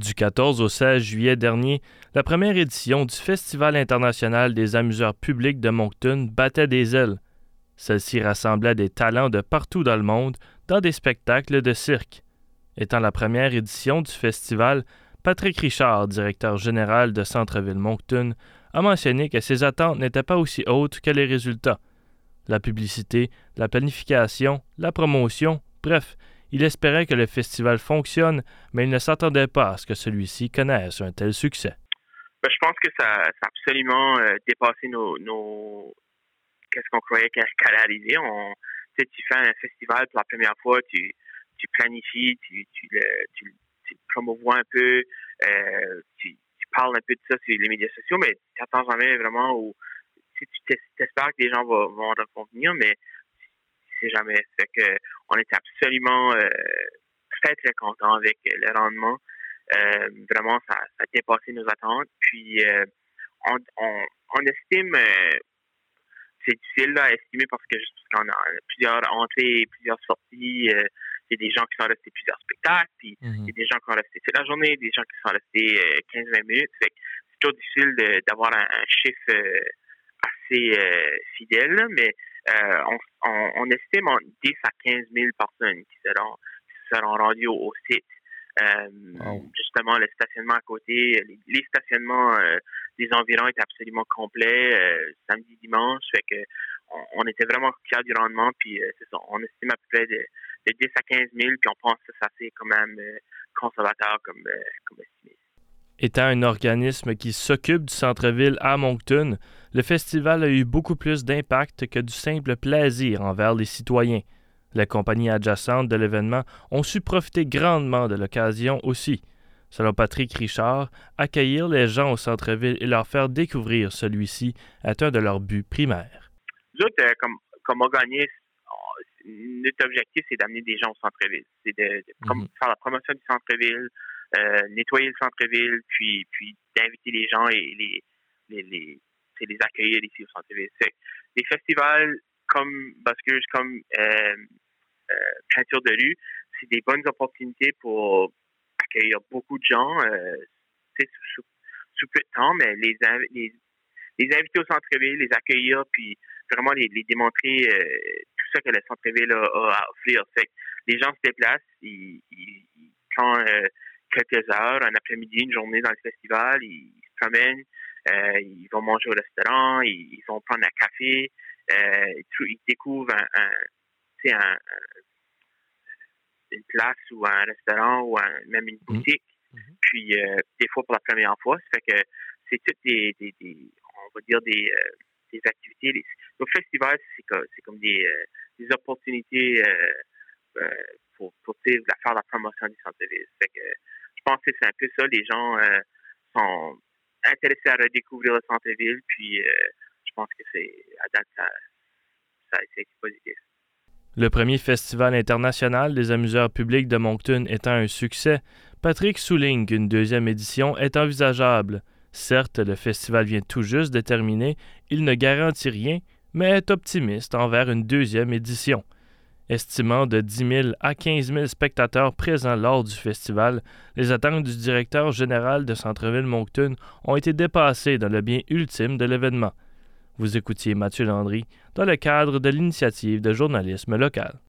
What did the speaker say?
Du 14 au 16 juillet dernier, la première édition du Festival international des amuseurs publics de Moncton battait des ailes. Celle-ci rassemblait des talents de partout dans le monde dans des spectacles de cirque. Étant la première édition du festival, Patrick Richard, directeur général de Centre-Ville Moncton, a mentionné que ses attentes n'étaient pas aussi hautes que les résultats. La publicité, la planification, la promotion, bref, il espérait que le festival fonctionne, mais il ne s'attendait pas à ce que celui-ci connaisse un tel succès. Ben, je pense que ça, a absolument euh, dépassé nos, nos... qu'est-ce qu'on croyait qu'elle allait arriver. Tu fais un festival pour la première fois, tu, tu planifies, tu, tu, le, tu, tu promouvois un peu, euh, tu, tu, parles un peu de ça sur les médias sociaux, mais tu n'attends jamais vraiment où tu espères que les gens vont, vont revenir, mais jamais. Fait que on était absolument euh, très, très contents avec le rendement. Euh, vraiment, ça, ça, a dépassé nos attentes. Puis, euh, on, on, on, estime, c'est difficile à estimer parce que qu'on a plusieurs entrées, plusieurs sorties. il y a des gens qui sont restés plusieurs spectacles, puis il y a des gens qui sont restés toute la journée, des gens qui sont restés 15-20 minutes. c'est toujours difficile d'avoir un, chiffre assez fidèle, mais euh, on, on, estime en 10 à 15 000 personnes qui seront, qui seront rendues au, site. Euh, justement, le stationnement à côté, les, stationnements euh, des environs étaient absolument complets samedi, dimanche. Fait que on, était vraiment fiers du rendement. Puis c'est ça, on estime à peu près de, 10 à 15 000. Puis on pense que ça c'est quand même conservateur comme, comme estimé. Étant un organisme qui s'occupe du centre-ville à Moncton, le festival a eu beaucoup plus d'impact que du simple plaisir envers les citoyens. Les compagnies adjacentes de l'événement ont su profiter grandement de l'occasion aussi. Selon Patrick Richard, accueillir les gens au centre-ville et leur faire découvrir celui-ci est un de leurs buts primaires. Nous autres, euh, comme, comme organisme, notre objectif, c'est d'amener des gens au centre-ville. C'est de, mhm. faire la promotion du centre-ville, euh, nettoyer le centre-ville, puis, puis d'inviter les gens et les, les, les, les accueillir ici au centre-ville. Des festivals comme Buskers, comme euh, euh, Peinture de rue, c'est des bonnes opportunités pour accueillir beaucoup de gens euh, sous, sous, peu de temps, mais les, les, les inviter au centre-ville, les accueillir, puis vraiment les, les démontrer euh, tout ça que le centre-ville a, à offrir. Fait les gens se déplacent, ils, ils, quand euh, quelques heures, un après-midi, une journée dans le festival, ils, se promènent, euh, ils vont manger au restaurant, ils, vont prendre un café, euh, ils découvrent un, un, une place ou un restaurant ou même une mmh. boutique. Mmh. Puis euh, des fois pour la première fois, ça fait que c'est toutes des, des, on va dire des, des activités. Les, le festival, c'est comme, comme des, des opportunités pour, pour faire la promotion du centre-ville. Pense que c'est un peu ça. Les gens sont intéressé à redécouvrir le centre-ville. Puis euh, je pense que c'est à date, ça, positif. Le premier festival international des amuseurs publics de Moncton étant un succès, Patrick souligne qu'une deuxième édition est envisageable. Certes, le festival vient tout juste de terminer, il ne garantit rien, mais est optimiste envers une deuxième édition. Estimant de 10 000 à 15 000 spectateurs présents lors du festival, les attentes du directeur général de Centre-Ville Moncton ont été dépassées dans le bien ultime de l'événement. Vous écoutiez Mathieu Landry dans le cadre de l'initiative de journalisme local.